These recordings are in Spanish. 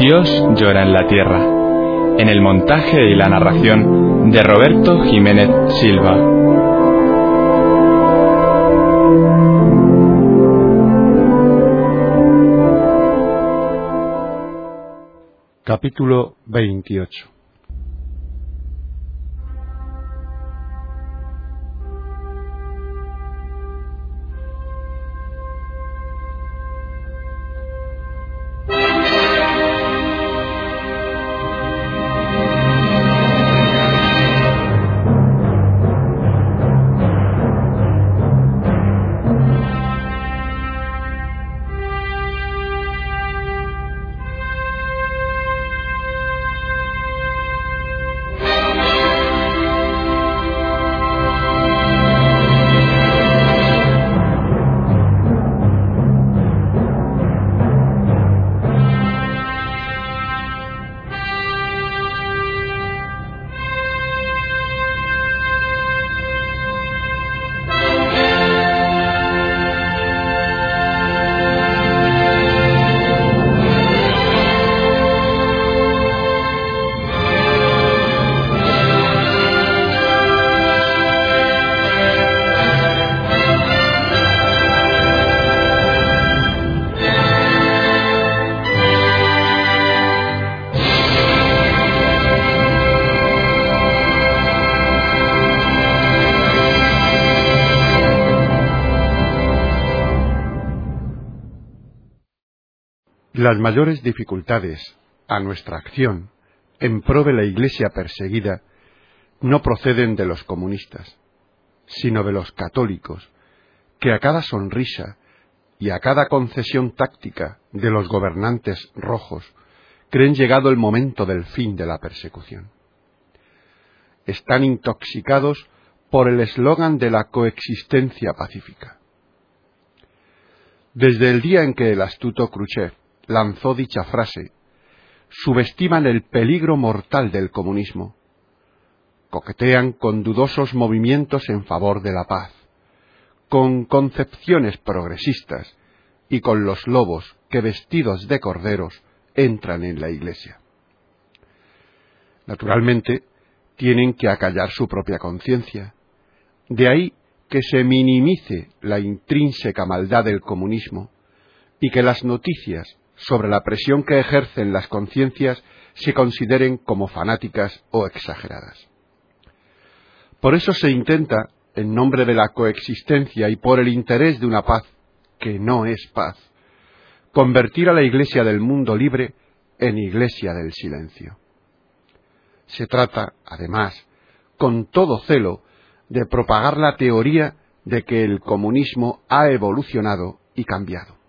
Dios llora en la tierra, en el montaje y la narración de Roberto Jiménez Silva. Capítulo 28 Las mayores dificultades a nuestra acción en pro de la Iglesia perseguida no proceden de los comunistas, sino de los católicos, que a cada sonrisa y a cada concesión táctica de los gobernantes rojos creen llegado el momento del fin de la persecución. Están intoxicados por el eslogan de la coexistencia pacífica. Desde el día en que el astuto Khrushchev lanzó dicha frase, subestiman el peligro mortal del comunismo, coquetean con dudosos movimientos en favor de la paz, con concepciones progresistas y con los lobos que vestidos de corderos entran en la iglesia. Naturalmente, tienen que acallar su propia conciencia. De ahí que se minimice la intrínseca maldad del comunismo y que las noticias sobre la presión que ejercen las conciencias se consideren como fanáticas o exageradas. Por eso se intenta, en nombre de la coexistencia y por el interés de una paz que no es paz, convertir a la Iglesia del mundo libre en Iglesia del silencio. Se trata, además, con todo celo, de propagar la teoría de que el comunismo ha evolucionado y cambiado.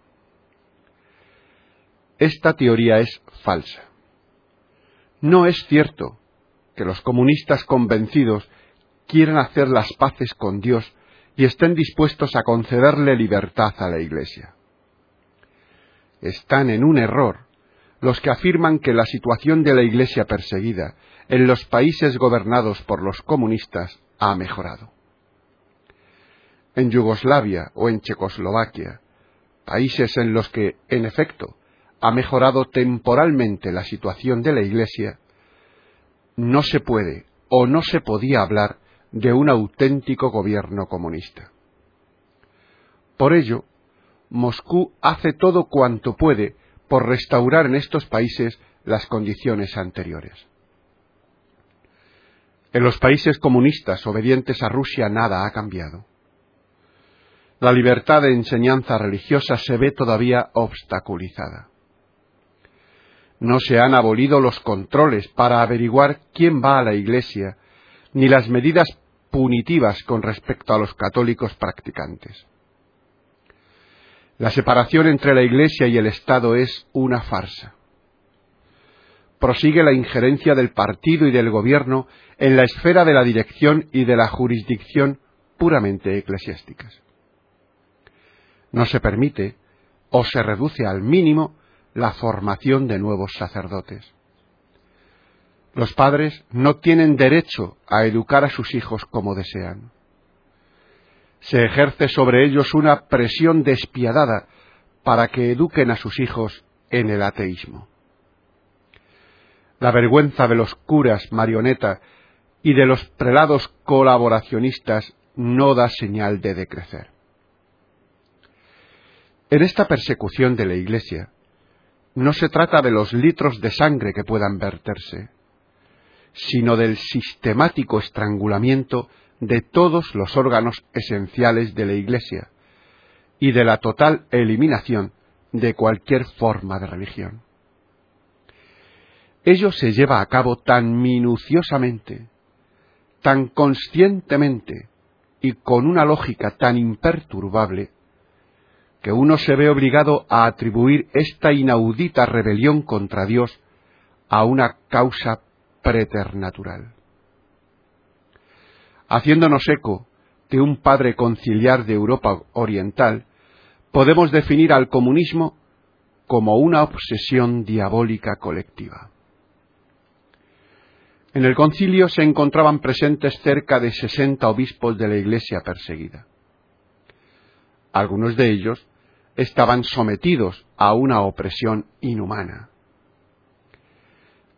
Esta teoría es falsa. No es cierto que los comunistas convencidos quieran hacer las paces con Dios y estén dispuestos a concederle libertad a la Iglesia. Están en un error los que afirman que la situación de la Iglesia perseguida en los países gobernados por los comunistas ha mejorado. En Yugoslavia o en Checoslovaquia, países en los que, en efecto, ha mejorado temporalmente la situación de la Iglesia, no se puede o no se podía hablar de un auténtico gobierno comunista. Por ello, Moscú hace todo cuanto puede por restaurar en estos países las condiciones anteriores. En los países comunistas obedientes a Rusia nada ha cambiado. La libertad de enseñanza religiosa se ve todavía obstaculizada no se han abolido los controles para averiguar quién va a la Iglesia, ni las medidas punitivas con respecto a los católicos practicantes. La separación entre la Iglesia y el Estado es una farsa. Prosigue la injerencia del partido y del gobierno en la esfera de la dirección y de la jurisdicción puramente eclesiásticas. No se permite o se reduce al mínimo la formación de nuevos sacerdotes. Los padres no tienen derecho a educar a sus hijos como desean. Se ejerce sobre ellos una presión despiadada para que eduquen a sus hijos en el ateísmo. La vergüenza de los curas marioneta y de los prelados colaboracionistas no da señal de decrecer. En esta persecución de la Iglesia no se trata de los litros de sangre que puedan verterse, sino del sistemático estrangulamiento de todos los órganos esenciales de la Iglesia y de la total eliminación de cualquier forma de religión. Ello se lleva a cabo tan minuciosamente, tan conscientemente y con una lógica tan imperturbable, que uno se ve obligado a atribuir esta inaudita rebelión contra Dios a una causa preternatural. Haciéndonos eco de un padre conciliar de Europa Oriental, podemos definir al comunismo como una obsesión diabólica colectiva. En el concilio se encontraban presentes cerca de sesenta obispos de la Iglesia perseguida. Algunos de ellos estaban sometidos a una opresión inhumana.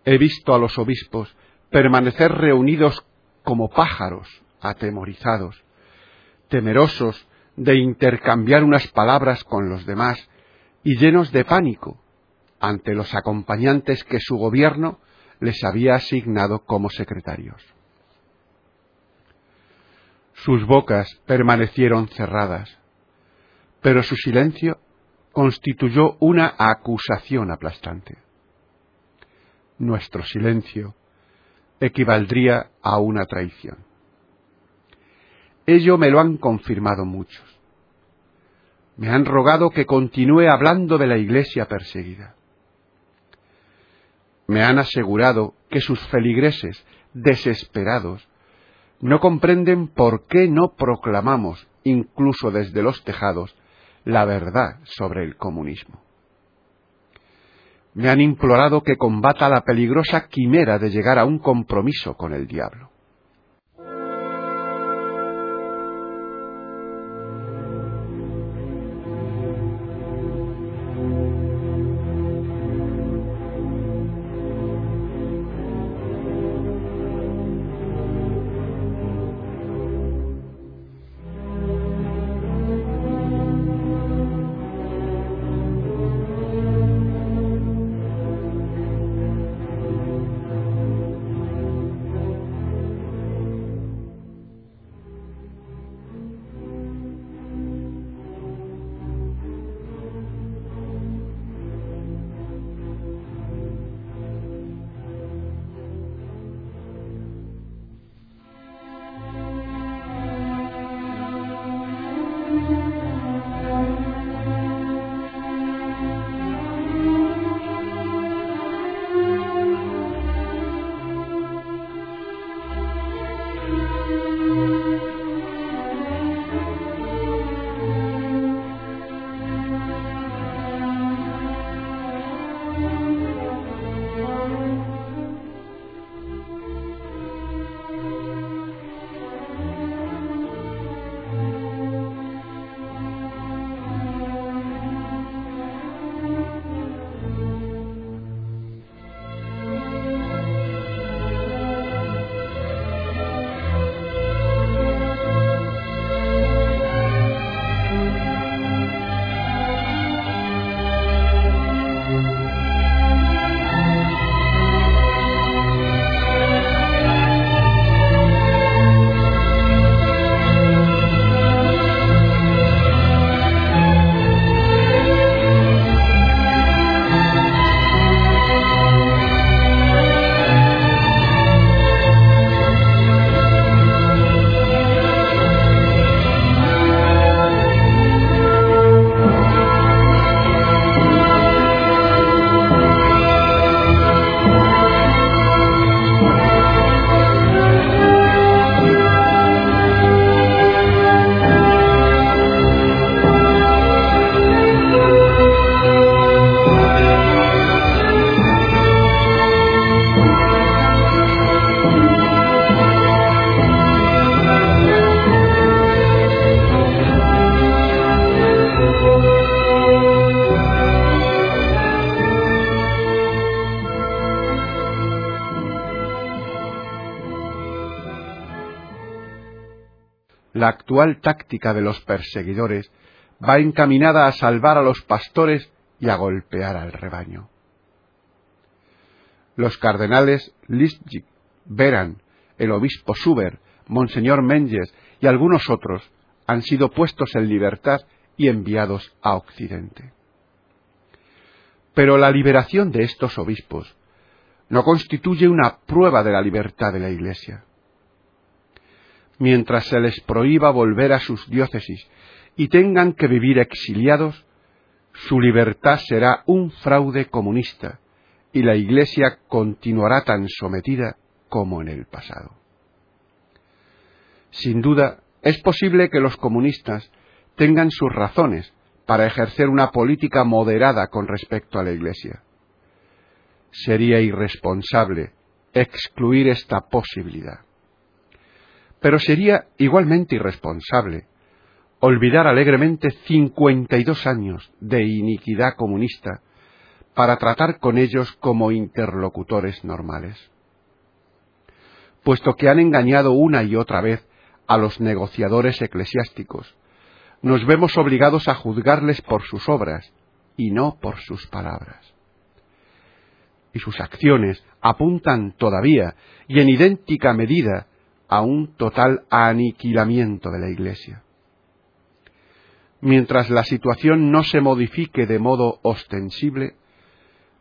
He visto a los obispos permanecer reunidos como pájaros atemorizados, temerosos de intercambiar unas palabras con los demás y llenos de pánico ante los acompañantes que su gobierno les había asignado como secretarios. Sus bocas permanecieron cerradas, pero su silencio constituyó una acusación aplastante. Nuestro silencio equivaldría a una traición. Ello me lo han confirmado muchos. Me han rogado que continúe hablando de la iglesia perseguida me han asegurado que sus feligreses, desesperados, no comprenden por qué no proclamamos, incluso desde los tejados, la verdad sobre el comunismo. Me han implorado que combata la peligrosa quimera de llegar a un compromiso con el diablo. La actual táctica de los perseguidores va encaminada a salvar a los pastores y a golpear al rebaño. Los cardenales Liszt, Beran, el obispo Suber, Monseñor Menges y algunos otros han sido puestos en libertad y enviados a Occidente. Pero la liberación de estos obispos no constituye una prueba de la libertad de la Iglesia. Mientras se les prohíba volver a sus diócesis y tengan que vivir exiliados, su libertad será un fraude comunista y la Iglesia continuará tan sometida como en el pasado. Sin duda, es posible que los comunistas tengan sus razones para ejercer una política moderada con respecto a la Iglesia. Sería irresponsable excluir esta posibilidad. Pero sería igualmente irresponsable olvidar alegremente 52 años de iniquidad comunista para tratar con ellos como interlocutores normales. Puesto que han engañado una y otra vez a los negociadores eclesiásticos, nos vemos obligados a juzgarles por sus obras y no por sus palabras. Y sus acciones apuntan todavía y en idéntica medida a un total aniquilamiento de la Iglesia. Mientras la situación no se modifique de modo ostensible,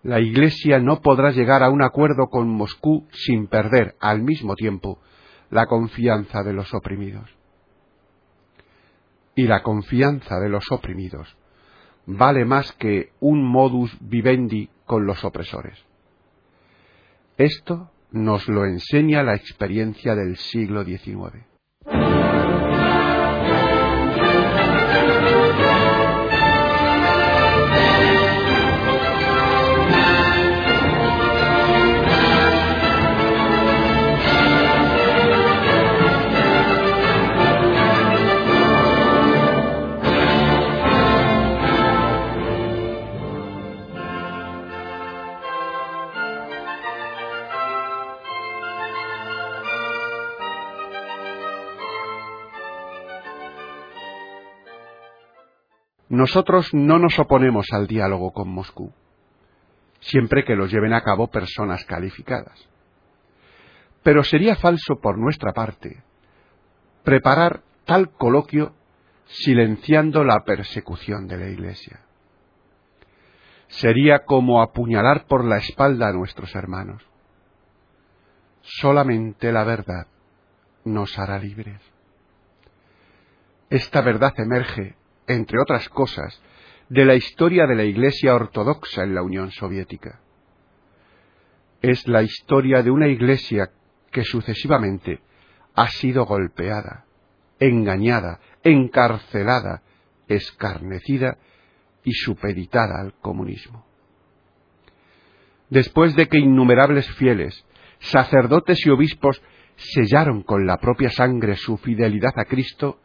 la Iglesia no podrá llegar a un acuerdo con Moscú sin perder al mismo tiempo la confianza de los oprimidos y la confianza de los oprimidos vale más que un modus vivendi con los opresores. Esto nos lo enseña la experiencia del siglo XIX. Nosotros no nos oponemos al diálogo con Moscú, siempre que lo lleven a cabo personas calificadas. Pero sería falso por nuestra parte preparar tal coloquio silenciando la persecución de la Iglesia. Sería como apuñalar por la espalda a nuestros hermanos. Solamente la verdad nos hará libres. Esta verdad emerge entre otras cosas, de la historia de la Iglesia ortodoxa en la Unión Soviética. Es la historia de una Iglesia que sucesivamente ha sido golpeada, engañada, encarcelada, escarnecida y supeditada al comunismo. Después de que innumerables fieles, sacerdotes y obispos sellaron con la propia sangre su fidelidad a Cristo,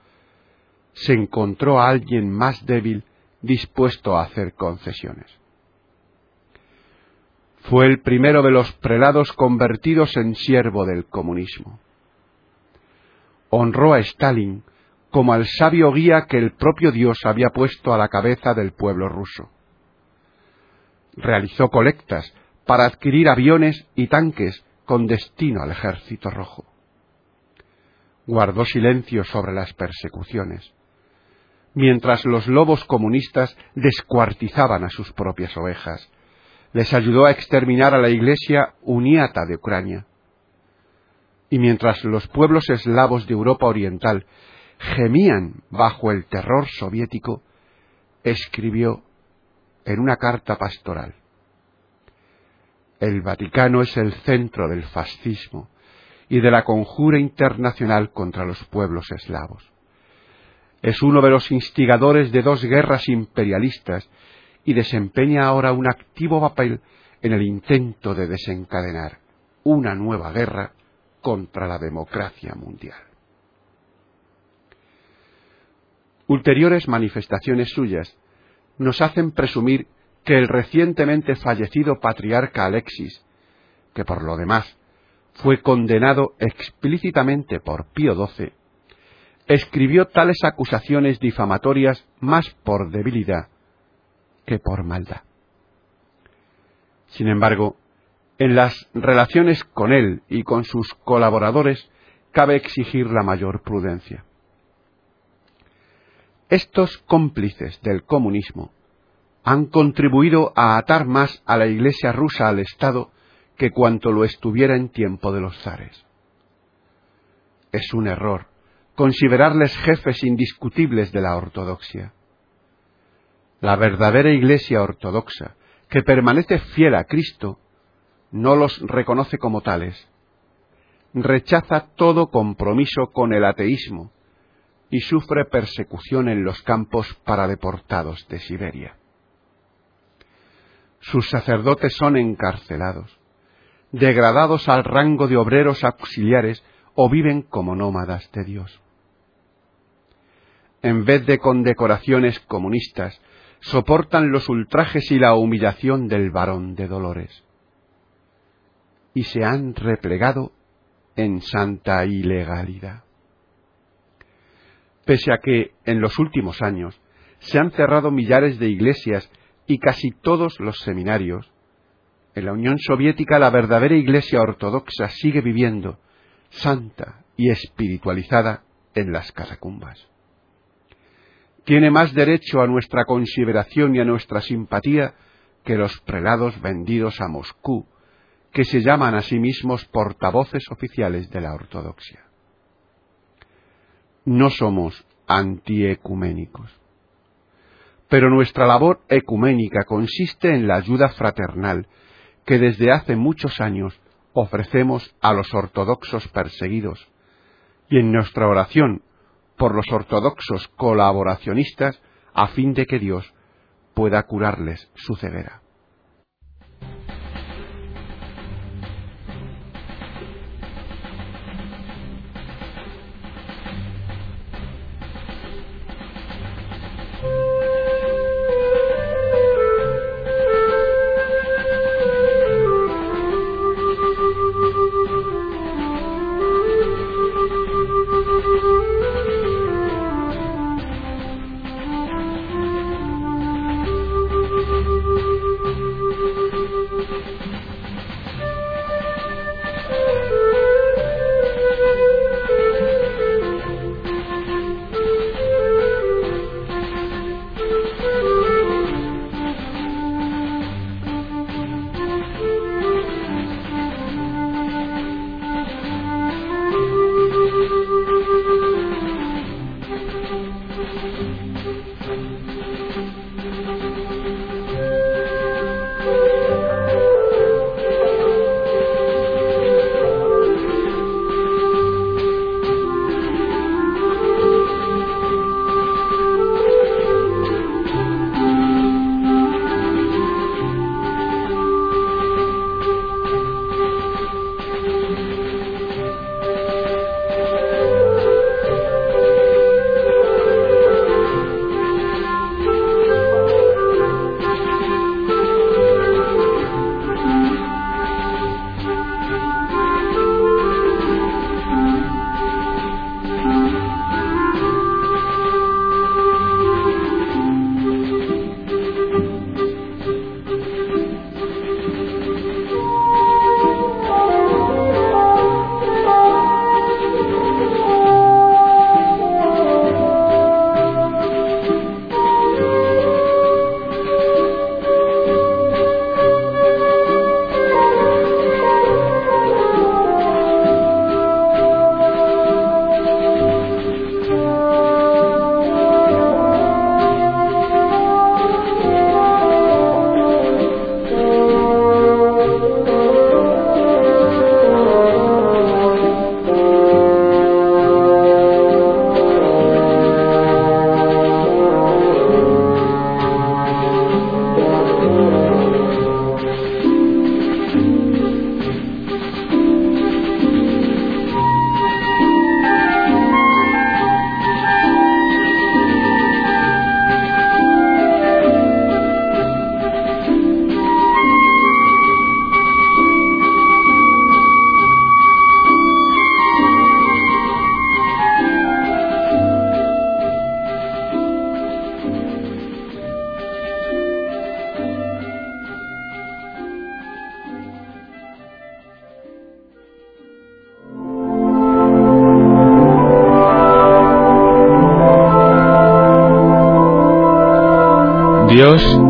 se encontró a alguien más débil dispuesto a hacer concesiones. Fue el primero de los prelados convertidos en siervo del comunismo. Honró a Stalin como al sabio guía que el propio Dios había puesto a la cabeza del pueblo ruso. Realizó colectas para adquirir aviones y tanques con destino al ejército rojo. Guardó silencio sobre las persecuciones mientras los lobos comunistas descuartizaban a sus propias ovejas. Les ayudó a exterminar a la Iglesia uniata de Ucrania. Y mientras los pueblos eslavos de Europa Oriental gemían bajo el terror soviético, escribió en una carta pastoral El Vaticano es el centro del fascismo y de la conjura internacional contra los pueblos eslavos es uno de los instigadores de dos guerras imperialistas y desempeña ahora un activo papel en el intento de desencadenar una nueva guerra contra la democracia mundial. Ulteriores manifestaciones suyas nos hacen presumir que el recientemente fallecido patriarca Alexis, que por lo demás fue condenado explícitamente por Pío XII, escribió tales acusaciones difamatorias más por debilidad que por maldad. Sin embargo, en las relaciones con él y con sus colaboradores cabe exigir la mayor prudencia. Estos cómplices del comunismo han contribuido a atar más a la Iglesia rusa al Estado que cuanto lo estuviera en tiempo de los zares. Es un error considerarles jefes indiscutibles de la ortodoxia. La verdadera Iglesia ortodoxa, que permanece fiel a Cristo, no los reconoce como tales. Rechaza todo compromiso con el ateísmo y sufre persecución en los campos para deportados de Siberia. Sus sacerdotes son encarcelados, degradados al rango de obreros auxiliares o viven como nómadas de Dios. En vez de condecoraciones comunistas, soportan los ultrajes y la humillación del varón de dolores. Y se han replegado en santa ilegalidad. Pese a que, en los últimos años, se han cerrado millares de iglesias y casi todos los seminarios, en la Unión Soviética la verdadera Iglesia ortodoxa sigue viviendo, santa y espiritualizada, en las catacumbas. Tiene más derecho a nuestra consideración y a nuestra simpatía que los prelados vendidos a Moscú, que se llaman a sí mismos portavoces oficiales de la ortodoxia. No somos antiecuménicos pero nuestra labor ecuménica consiste en la ayuda fraternal que desde hace muchos años ofrecemos a los ortodoxos perseguidos y en nuestra oración por los ortodoxos colaboracionistas a fin de que Dios pueda curarles su ceguera.